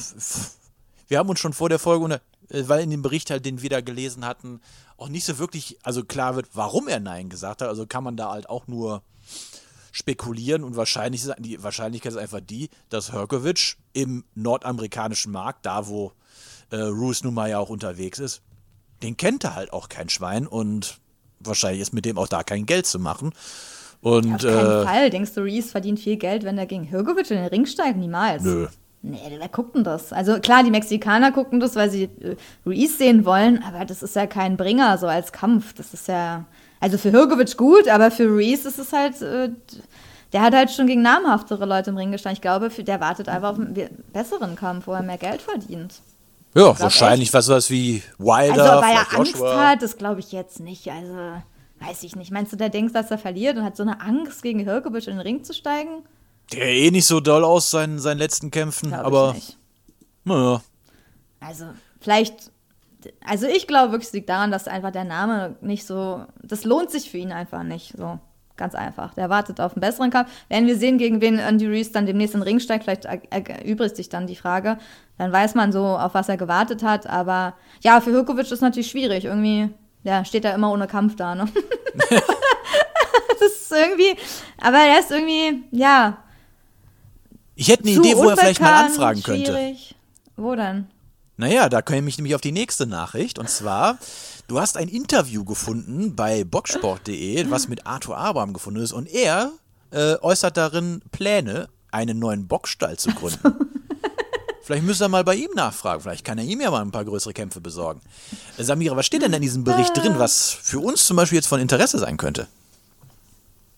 wir haben uns schon vor der Folge, äh, weil in dem Bericht halt, den wir da gelesen hatten, auch nicht so wirklich, also klar wird, warum er Nein gesagt hat. Also kann man da halt auch nur spekulieren und wahrscheinlich ist die Wahrscheinlichkeit ist einfach die, dass Herkovic im nordamerikanischen Markt, da wo äh, Roos nun mal ja auch unterwegs ist, den kennt er halt auch kein Schwein und wahrscheinlich ist mit dem auch da kein Geld zu machen. Und Auf keinen äh, Fall. Denkst du, Reese verdient viel Geld, wenn er gegen Hirgovic in den Ring steigt? Niemals. nö. Nee, wer guckt denn das? Also klar, die Mexikaner gucken das, weil sie äh, Ruiz sehen wollen, aber das ist ja kein Bringer so als Kampf. Das ist ja, also für Hirgovic gut, aber für Ruiz ist es halt, äh, der hat halt schon gegen namhaftere Leute im Ring gestanden. Ich glaube, der wartet einfach auf einen be- besseren Kampf, wo er mehr Geld verdient. Ja, wahrscheinlich was, was wie Wilder, Also, weil er Angst Joshua. hat, das glaube ich jetzt nicht. Also, weiß ich nicht. Meinst du, der denkt, dass er verliert und hat so eine Angst, gegen Hirgovic in den Ring zu steigen? Der eh nicht so doll aus seinen, seinen letzten Kämpfen, Glaube aber naja. Also, vielleicht. Also, ich glaube wirklich, es liegt daran, dass einfach der Name nicht so. Das lohnt sich für ihn einfach nicht. So. Ganz einfach. Der wartet auf einen besseren Kampf. Werden wir sehen, gegen wen Andy Reese dann demnächst in den Ring steigt. Vielleicht er- erübrigt sich dann die Frage. Dann weiß man so, auf was er gewartet hat. Aber ja, für Hirkovic ist natürlich schwierig. Irgendwie, ja, steht er immer ohne Kampf da, ne? das ist irgendwie. Aber er ist irgendwie, ja. Ich hätte eine zu Idee, wo er vielleicht mal anfragen könnte. schwierig. Wo denn? Naja, da komme ich nämlich auf die nächste Nachricht. Und zwar, du hast ein Interview gefunden bei boxsport.de, was mit Arthur Abraham gefunden ist. Und er äh, äußert darin Pläne, einen neuen Boxstall zu gründen. Vielleicht müsst ihr mal bei ihm nachfragen. Vielleicht kann er ihm ja mal ein paar größere Kämpfe besorgen. Samira, was steht denn in diesem Bericht drin, was für uns zum Beispiel jetzt von Interesse sein könnte?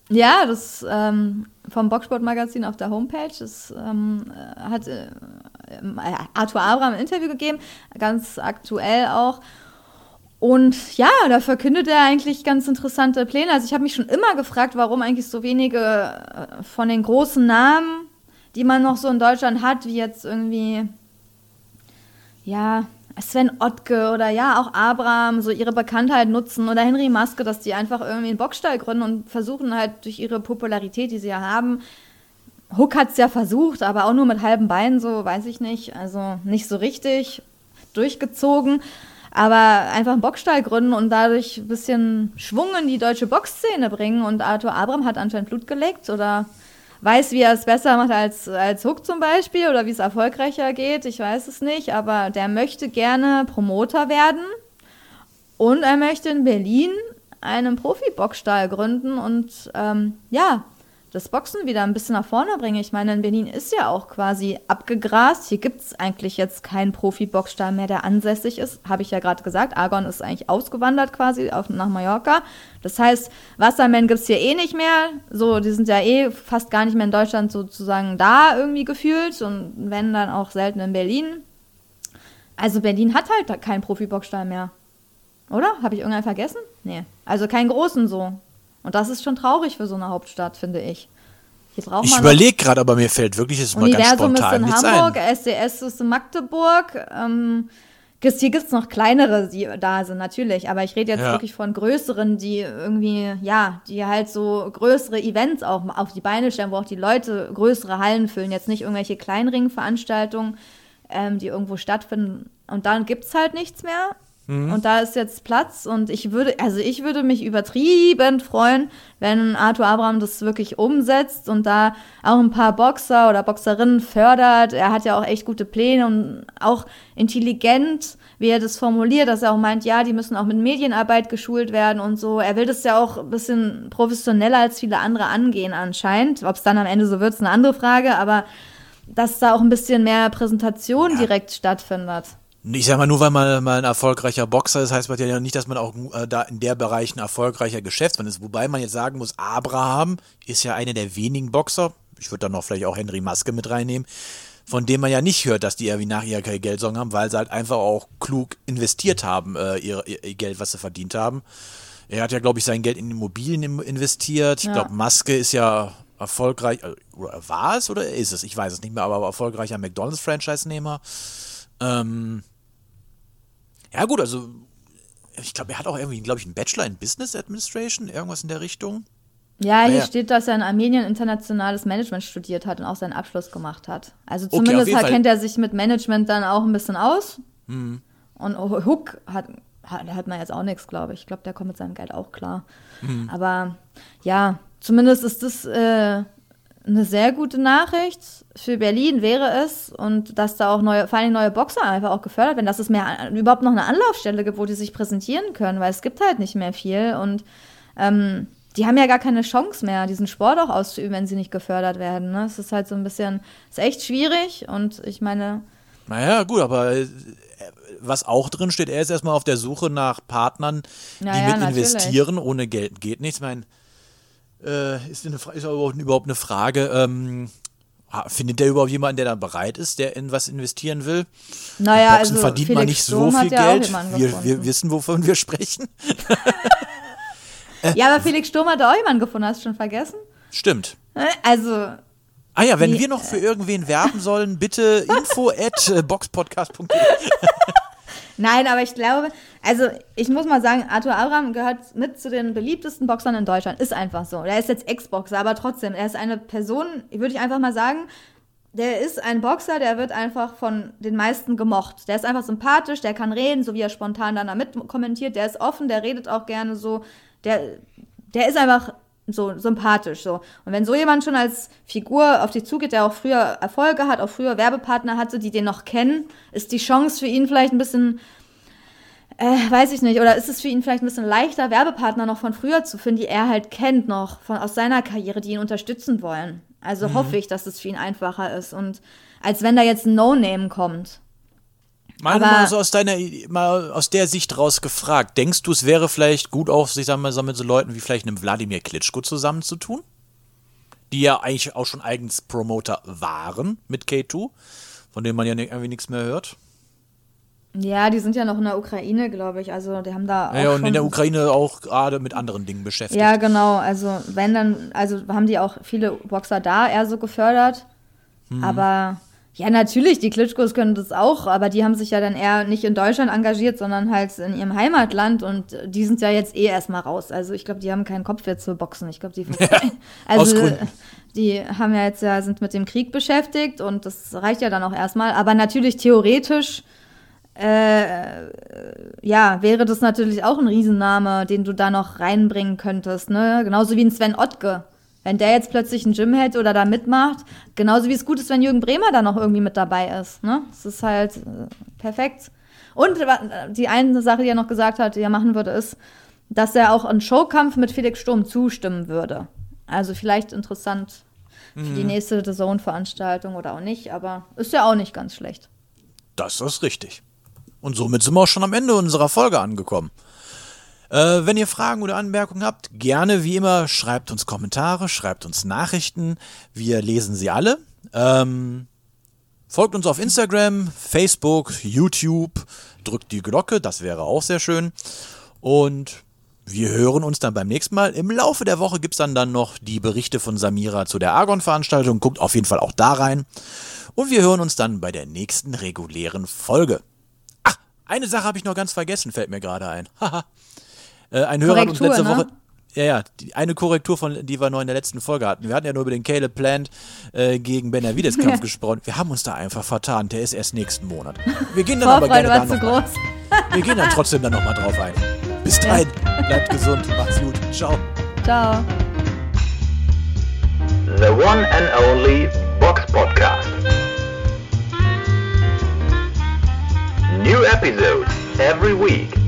Ja, das ähm, vom Boxsportmagazin auf der Homepage. Das ähm, äh, hat äh, ähm, äh, Arthur Abraham ein Interview gegeben, ganz aktuell auch. Und ja, da verkündet er eigentlich ganz interessante Pläne. Also ich habe mich schon immer gefragt, warum eigentlich so wenige äh, von den großen Namen, die man noch so in Deutschland hat, wie jetzt irgendwie, ja, Sven Ottke oder ja, auch Abraham, so ihre Bekanntheit nutzen oder Henry Maske, dass die einfach irgendwie einen Boxstall gründen und versuchen halt durch ihre Popularität, die sie ja haben, Hook hat es ja versucht, aber auch nur mit halben Beinen, so weiß ich nicht. Also nicht so richtig durchgezogen. Aber einfach einen Boxstall gründen und dadurch ein bisschen Schwung in die deutsche Boxszene bringen. Und Arthur Abraham hat anscheinend Blut geleckt oder weiß, wie er es besser macht als, als Hook zum Beispiel oder wie es erfolgreicher geht. Ich weiß es nicht. Aber der möchte gerne Promoter werden. Und er möchte in Berlin einen Profi-Boxstall gründen und ähm, ja, das Boxen wieder ein bisschen nach vorne bringen. Ich meine, in Berlin ist ja auch quasi abgegrast. Hier gibt es eigentlich jetzt keinen Profi-Boxstall mehr, der ansässig ist. Habe ich ja gerade gesagt. Argon ist eigentlich ausgewandert quasi auf, nach Mallorca. Das heißt, Wassermen gibt es hier eh nicht mehr. So, die sind ja eh fast gar nicht mehr in Deutschland sozusagen da irgendwie gefühlt und wenn dann auch selten in Berlin. Also Berlin hat halt keinen Profi-Boxstall mehr. Oder? Habe ich irgendeinen vergessen? Nee. Also keinen großen so. Und das ist schon traurig für so eine Hauptstadt, finde ich. Ich überlege gerade, aber mir fällt wirklich jetzt mal ganz spontan ist in Hamburg, ein. SDS ist in Magdeburg. Ähm, hier gibt es noch kleinere, die da sind, natürlich. Aber ich rede jetzt ja. wirklich von größeren, die irgendwie, ja, die halt so größere Events auch auf die Beine stellen, wo auch die Leute größere Hallen füllen. Jetzt nicht irgendwelche Kleinringveranstaltungen, ähm, die irgendwo stattfinden. Und dann gibt es halt nichts mehr. Mhm. Und da ist jetzt Platz und ich würde, also ich würde mich übertrieben freuen, wenn Arthur Abraham das wirklich umsetzt und da auch ein paar Boxer oder Boxerinnen fördert. Er hat ja auch echt gute Pläne und auch intelligent, wie er das formuliert, dass er auch meint, ja, die müssen auch mit Medienarbeit geschult werden und so. Er will das ja auch ein bisschen professioneller als viele andere angehen anscheinend. Ob es dann am Ende so wird, ist eine andere Frage, aber dass da auch ein bisschen mehr Präsentation ja. direkt stattfindet. Ich sag mal, nur weil man mal ein erfolgreicher Boxer ist, heißt das ja nicht, dass man auch äh, da in der Bereich ein erfolgreicher Geschäftsmann ist. Wobei man jetzt sagen muss, Abraham ist ja einer der wenigen Boxer, ich würde da noch vielleicht auch Henry Maske mit reinnehmen, von dem man ja nicht hört, dass die irgendwie nach ihrer kein Geldsorgen haben, weil sie halt einfach auch klug investiert haben, äh, ihr, ihr, Geld, was sie verdient haben. Er hat ja, glaube ich, sein Geld in Immobilien investiert. Ich ja. glaube, Maske ist ja erfolgreich, äh, war es oder ist es? Ich weiß es nicht mehr, aber erfolgreicher McDonalds-Franchise-Nehmer. Ähm, ja, gut, also ich glaube, er hat auch irgendwie, glaube ich, einen Bachelor in Business Administration, irgendwas in der Richtung. Ja, hier naja. steht, dass er in Armenien internationales Management studiert hat und auch seinen Abschluss gemacht hat. Also zumindest okay, kennt er sich mit Management dann auch ein bisschen aus. Mhm. Und Hook hat, hat, hat man jetzt auch nichts, glaube ich. Ich glaube, der kommt mit seinem Geld auch klar. Mhm. Aber ja, zumindest ist das äh, eine sehr gute Nachricht. Für Berlin wäre es und dass da auch neue, vor allem neue Boxer einfach auch gefördert werden, dass es mehr überhaupt noch eine Anlaufstelle gibt, wo die sich präsentieren können, weil es gibt halt nicht mehr viel und ähm, die haben ja gar keine Chance mehr, diesen Sport auch auszuüben, wenn sie nicht gefördert werden. Ne? Es ist halt so ein bisschen, ist echt schwierig und ich meine. Naja, gut, aber äh, was auch drin steht, er ist erstmal auf der Suche nach Partnern, die naja, mit natürlich. investieren. Ohne Geld geht nichts. Ich meine, äh, ist, eine, ist überhaupt eine Frage. Ähm, findet der überhaupt jemanden, der da bereit ist, der in was investieren will? Naja, Boxen also verdient Felix man nicht so viel Geld. Wir, wir, wissen, wovon wir sprechen. ja, aber Felix Sturm hat auch jemanden gefunden, hast du schon vergessen? Stimmt. Äh, also. Ah ja, wenn die, wir noch für irgendwen werben sollen, bitte info at äh, boxpodcast.de. Nein, aber ich glaube, also ich muss mal sagen, Arthur Abraham gehört mit zu den beliebtesten Boxern in Deutschland. Ist einfach so. Er ist jetzt Ex-Boxer, aber trotzdem, er ist eine Person, würde ich einfach mal sagen, der ist ein Boxer, der wird einfach von den meisten gemocht. Der ist einfach sympathisch, der kann reden, so wie er spontan dann damit kommentiert. Der ist offen, der redet auch gerne so. Der, der ist einfach so sympathisch so. Und wenn so jemand schon als Figur auf dich zugeht, der auch früher Erfolge hat, auch früher Werbepartner hatte, die den noch kennen, ist die Chance für ihn vielleicht ein bisschen, äh, weiß ich nicht, oder ist es für ihn vielleicht ein bisschen leichter, Werbepartner noch von früher zu finden, die er halt kennt noch von, aus seiner Karriere, die ihn unterstützen wollen. Also mhm. hoffe ich, dass es für ihn einfacher ist und als wenn da jetzt ein No-Name kommt. Mal, mal so aus deiner, mal aus der Sicht raus gefragt. Denkst du, es wäre vielleicht gut auch, sich sagen wir so mit so Leuten wie vielleicht einem Wladimir Klitschko zusammenzutun? Die ja eigentlich auch schon eigens Promoter waren mit K2, von denen man ja irgendwie nichts mehr hört. Ja, die sind ja noch in der Ukraine, glaube ich. Also die haben da. Ja, und in der Ukraine auch gerade mit anderen Dingen beschäftigt. Ja, genau. Also wenn dann, also haben die auch viele Boxer da eher so gefördert. Mhm. Aber ja, natürlich, die Klitschkos können das auch, aber die haben sich ja dann eher nicht in Deutschland engagiert, sondern halt in ihrem Heimatland und die sind ja jetzt eh erstmal raus. Also ich glaube, die haben keinen Kopf jetzt zu boxen. Ich glaube, die ja, also die haben ja jetzt ja sind mit dem Krieg beschäftigt und das reicht ja dann auch erstmal. Aber natürlich theoretisch äh, ja, wäre das natürlich auch ein Riesenname, den du da noch reinbringen könntest, ne? Genauso wie ein Sven Ottke. Wenn der jetzt plötzlich ein Gym hätte oder da mitmacht, genauso wie es gut ist, wenn Jürgen Bremer da noch irgendwie mit dabei ist. Ne? Das ist halt äh, perfekt. Und die eine Sache, die er noch gesagt hat, die er machen würde, ist, dass er auch einen Showkampf mit Felix Sturm zustimmen würde. Also vielleicht interessant für die Mhm. nächste The Zone-Veranstaltung oder auch nicht, aber ist ja auch nicht ganz schlecht. Das ist richtig. Und somit sind wir auch schon am Ende unserer Folge angekommen. Äh, wenn ihr Fragen oder Anmerkungen habt, gerne wie immer schreibt uns Kommentare, schreibt uns Nachrichten. Wir lesen sie alle. Ähm, folgt uns auf Instagram, Facebook, YouTube, drückt die Glocke, das wäre auch sehr schön. Und wir hören uns dann beim nächsten Mal. Im Laufe der Woche gibt es dann, dann noch die Berichte von Samira zu der Argon-Veranstaltung. Guckt auf jeden Fall auch da rein. Und wir hören uns dann bei der nächsten regulären Folge. Ach, eine Sache habe ich noch ganz vergessen, fällt mir gerade ein. Haha. Äh, ein Hörer hat uns Korrektur, letzte ne? Woche. Ja, ja, die, eine Korrektur, von, die wir noch in der letzten Folge hatten. Wir hatten ja nur über den Caleb Plant äh, gegen Benavides-Kampf gesprochen. Wir haben uns da einfach vertan. Der ist erst nächsten Monat. Wir gehen dann aber gerne war da zu noch mal, groß. Wir gehen dann trotzdem dann nochmal drauf ein. Bis dahin, bleibt gesund, macht's gut. Ciao. Ciao. The one and only Box Podcast. New episodes every week.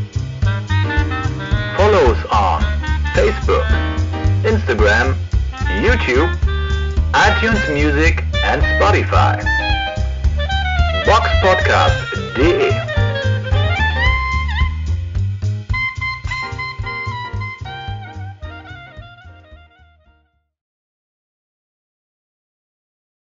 Follow us on Facebook, Instagram, YouTube, iTunes Music and Spotify. Boxpodcast.de